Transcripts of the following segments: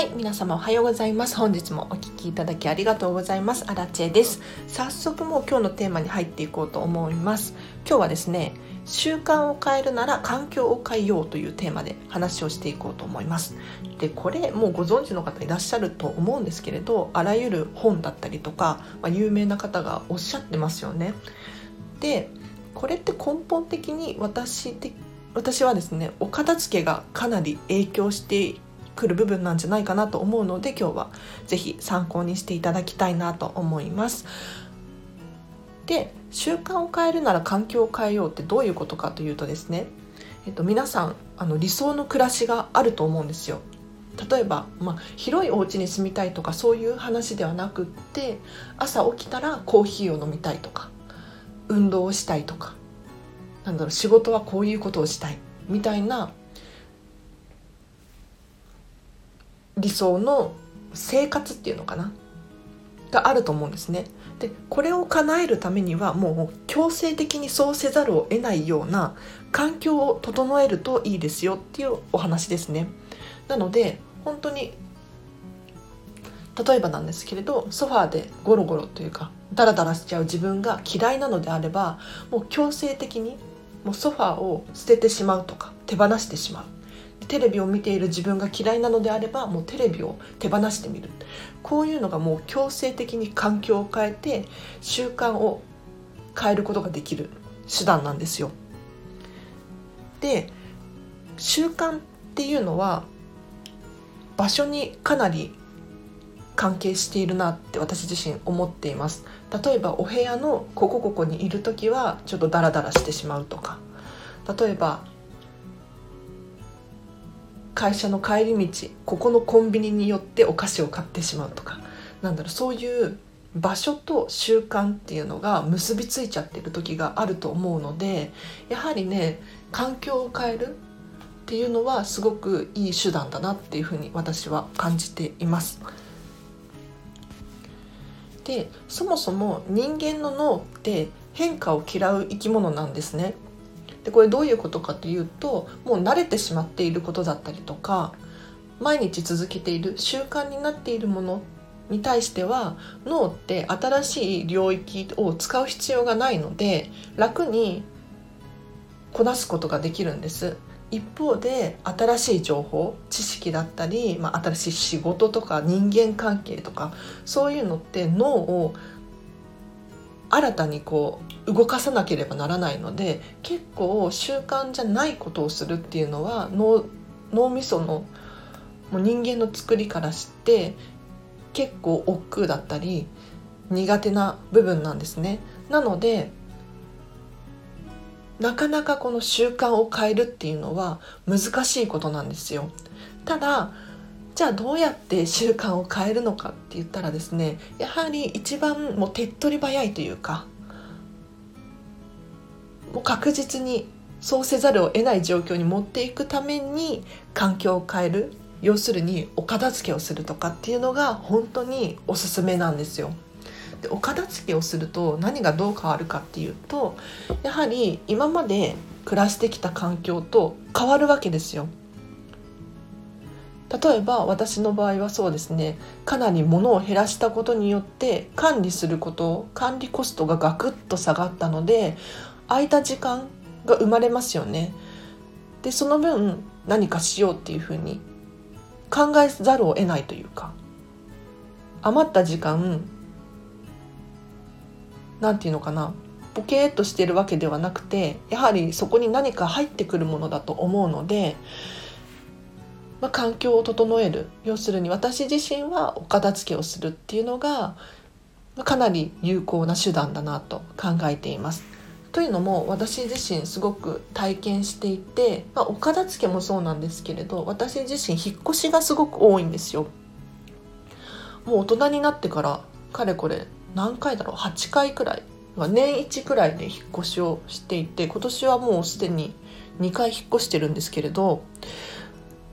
はい皆様おはようございます。本日もお聞きいただきありがとうございます。アラチェです。早速もう今日のテーマに入っていこうと思います。今日はですね習慣を変えるなら環境を変えようというテーマで話をしていこうと思います。でこれもうご存知の方いらっしゃると思うんですけれどあらゆる本だったりとか、まあ、有名な方がおっしゃってますよね。でこれって根本的に私的私はですねお片付けがかなり影響してくる部分なんじゃないかなと思うので今日は是非参考にしていただきたいなと思います。で習慣を変えるなら環境を変えようってどういうことかというとですね、えっと、皆さんあの理想の暮らしがあると思うんですよ。例えば、まあ、広いお家に住みたいとかそういう話ではなくって朝起きたらコーヒーを飲みたいとか運動をしたいとかなんだろう仕事はこういうことをしたいみたいな理想の生活っていうのかな？があると思うんですね。でこれを叶えるためにはもう強制的にそうせざるを得ないような環境を整えるといいですよっていうお話ですね。なので本当に例えばなんですけれどソファーでゴロゴロというかダラダラしちゃう自分が嫌いなのであればもう強制的にもうソファーを捨ててしまうとか手放してしまうテレビを見ている自分が嫌いなのであればもうテレビを手放してみる。こういうのがもう強制的に環境を変えて習慣を変えることができる手段なんですよ。で習慣っていうのは場所にかなり関係しているなって私自身思っています。例えばお部屋のここここにいる時はちょっとダラダラしてしまうとか。例えば会社の帰り道ここのコンビニによってお菓子を買ってしまうとかなんだろうそういう場所と習慣っていうのが結びついちゃってる時があると思うのでやはりね環境を変えるっていうのはすごくいい手段だなっていうふうに私は感じています。でそもそも人間の脳って変化を嫌う生き物なんですね。でこれどういうことかというともう慣れてしまっていることだったりとか毎日続けている習慣になっているものに対しては脳って新しい領域を使う必要がないので楽にこなすことができるんです。一方で新しい情報知識だったり、まあ、新しい仕事とか人間関係とかそういうのって脳を新たにこう動かさなければならないので結構習慣じゃないことをするっていうのは脳脳みそのもう人間の作りからして結構億劫だったり苦手な部分なんですね。なのでなかなかこの習慣を変えるっていうのは難しいことなんですよ。ただじゃあどうやって習慣を変えるのかって言ったらですねやはり一番もう手っ取り早いというかもう確実にそうせざるを得ない状況に持っていくために環境を変える要するにお片付けをするとかっていうのが本当におすすめなんですよ。でお片付けをすると何がどう変わるかっていうとやはり今まで暮らしてきた環境と変わるわけですよ。例えば私の場合はそうですねかなり物を減らしたことによって管理すること管理コストがガクッと下がったので空いた時間が生まれますよね。でその分何かしようっていうふうに考えざるを得ないというか余った時間なんていうのかなボケーっとしてるわけではなくてやはりそこに何か入ってくるものだと思うのでまあ、環境を整える要するに私自身はお片付けをするっていうのがかなり有効な手段だなと考えています。というのも私自身すごく体験していて、まあ、お片付けもそうなんですけれど私自身引っ越しがすごく多いんですよ。もう大人になってからかれこれ何回だろう？8回くらい年1くらいで引っ越しをしていて今年はもうすでに2回引っ越してるんですけれど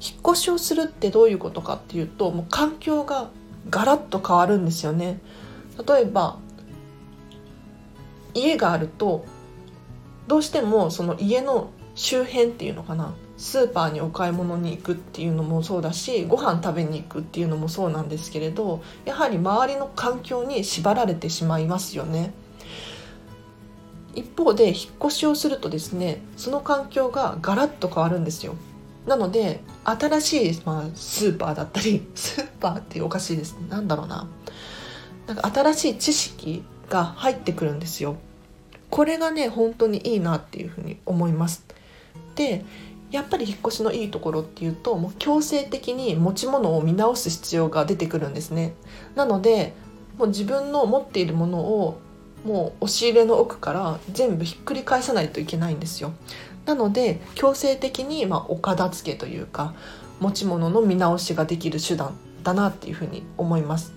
引っ越しをするってどういうことかっていうともう環境がガラッと変わるんですよね。例えば家があるとどうしてもその家の周辺っていうのかなスーパーにお買い物に行くっていうのもそうだしご飯食べに行くっていうのもそうなんですけれどやはり周りの環境に縛られてしまいますよね。一方で引っ越しをするとですねその環境がガラッと変わるんですよ。なので新しい、まあ、スーパーだったり スーパーっておかしいですなんだろうななんか新しい知識が入ってくるんですよ。これがね本当にいいなっていうふうに思います。でやっぱり引っ越しのいいところっていうともう強制的に持ち物を見直す必要が出てくるんですねなのでもう自分の持っているものをもう押し入れの奥から全部ひっくり返さないといけないんですよなので強制的にまお片付けというか持ち物の見直しができる手段だなっていうふうに思います。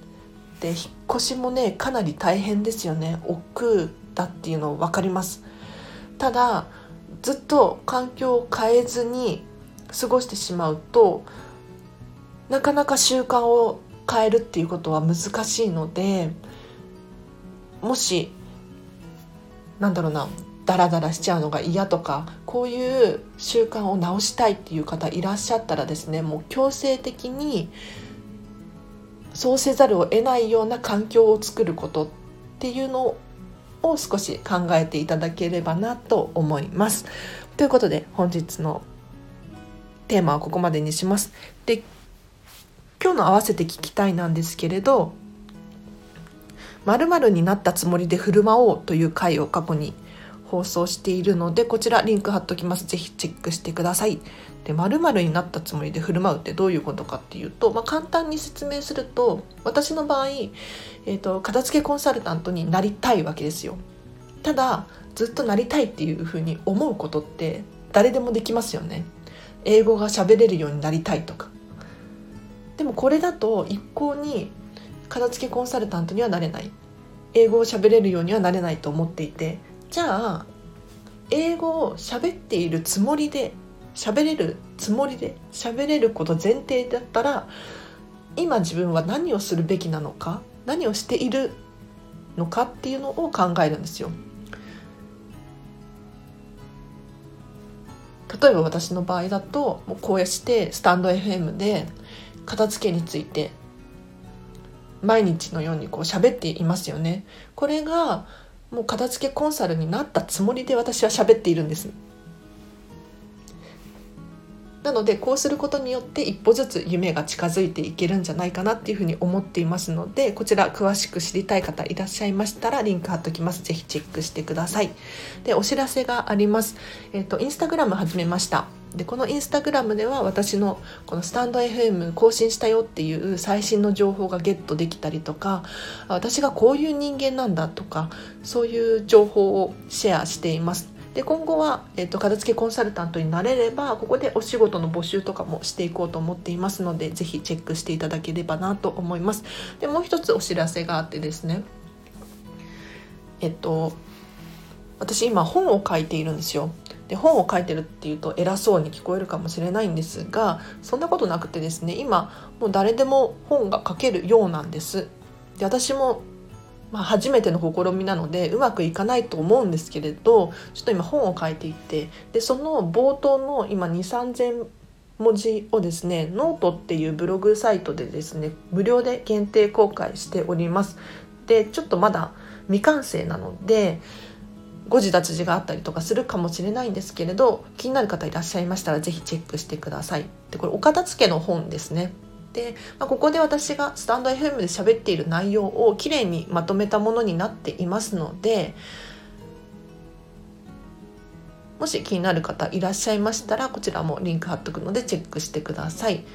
で引っ越しもねかなり大変ですよね。億劫だっていうの分かります。ただずっと環境を変えずに過ごしてしまうとなかなか習慣を変えるっていうことは難しいのでもしなんだろうなダラダラしちゃうのが嫌とかこういう習慣を直したいっていう方いらっしゃったらですねもう強制的にそうせざるを得ないような環境を作ることっていうのを少し考えていただければなと思います。ということで本日のテーマはここまでにします。で今日の合わせて聞きたいなんですけれど〇〇になったつもりで振る舞おうという回を過去に放送しているのでこちらリンク貼っときます。ぜひチェックしてください。で〇〇になったつもりで振る舞うってどういうことかっていうと、まあ、簡単に説明すると私の場合、えーと、片付けコンサルタントになりたいわけですよ。ただずっとなりたいっていうふうに思うことって誰でもできますよね。英語が喋れるようになりたいとか。でもこれだと一向に片付けコンサルタントにはなれない。英語を喋れるようにはなれないと思っていてじゃあ英語を喋っているつもりで喋れるつもりで喋れること前提だったら今自分は何をするべきなのか何をしているのかっていうのを考えるんですよ。例えば私の場合だともうこうしてスタンド FM で片付けについて毎日のようにこう喋っていますよね。これがもう片付けコンサルになったつもりで私は喋っているんです。なのでこうすることによって一歩ずつ夢が近づいていけるんじゃないかなっていうふうに思っていますのでこちら詳しく知りたい方いらっしゃいましたらリンク貼っときます。ぜひチェックしてください。でお知らせがあります。えっ、ー、とインスタグラム始めました。でこのインスタグラムでは私のこのスタンド FM 更新したよっていう最新の情報がゲットできたりとか私がこういう人間なんだとかそういう情報をシェアしています。で今後は、えーと、片付けコンサルタントになれればここでお仕事の募集とかもしていこうと思っていますのでぜひチェックしていただければなと思います。でもう一つお知らせがあってですね。えっと私今本を書いているんですよ。で本を書いてるっていうと偉そうに聞こえるかもしれないんですがそんなことなくてですね今もう誰でも本が書けるようなんです。で私もまあ、初めての試みなのでうまくいかないと思うんですけれどちょっと今本を書いていてでその冒頭の今2 3 0 0文字をですねノートっていうブログサイトでですね無料で限定公開しております。でちょっとまだ未完成なので誤字脱字があったりとかするかもしれないんですけれど気になる方いらっしゃいましたら是非チェックしてください。でこれお片付けの本ですね。で、まあ、ここで私がスタンド FM で喋っている内容をきれいにまとめたものになっていますのでもし気になる方いらっしゃいましたらこちらもリンク貼っとくのでチェックしてください。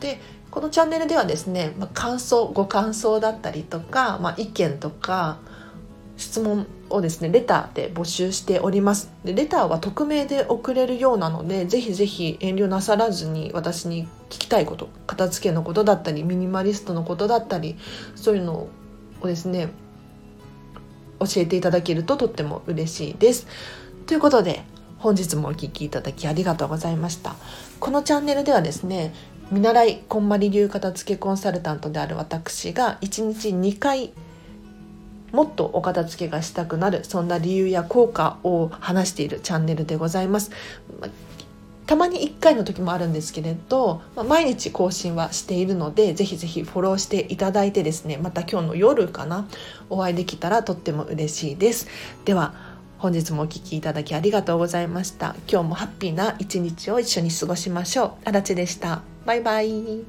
でこのチャンネルではですね、まあ、感想ご感想だったりとか、まあ、意見とか質問をですねレターで募集しております。でレターは匿名で送れるようなのでぜひぜひ遠慮なさらずに私に聞きたいこと片付けのことだったりミニマリストのことだったりそういうのをですね教えていただけるととっても嬉しいです。ということで本日もお聴きいただきありがとうございました。このチャンネルではですね見習いこんまり流片付けコンサルタントである私が1日2回もっとお片付けがしたくなるそんな理由や効果を話しているチャンネルでございます。たまに1回の時もあるんですけれど、ま、毎日更新はしているのでぜひぜひフォローしていただいてですねまた今日の夜かなお会いできたらとっても嬉しいです。では本日もお聴きいただきありがとうございました。今日もハッピーな一日を一緒に過ごしましょう。あらでした。バイバイ。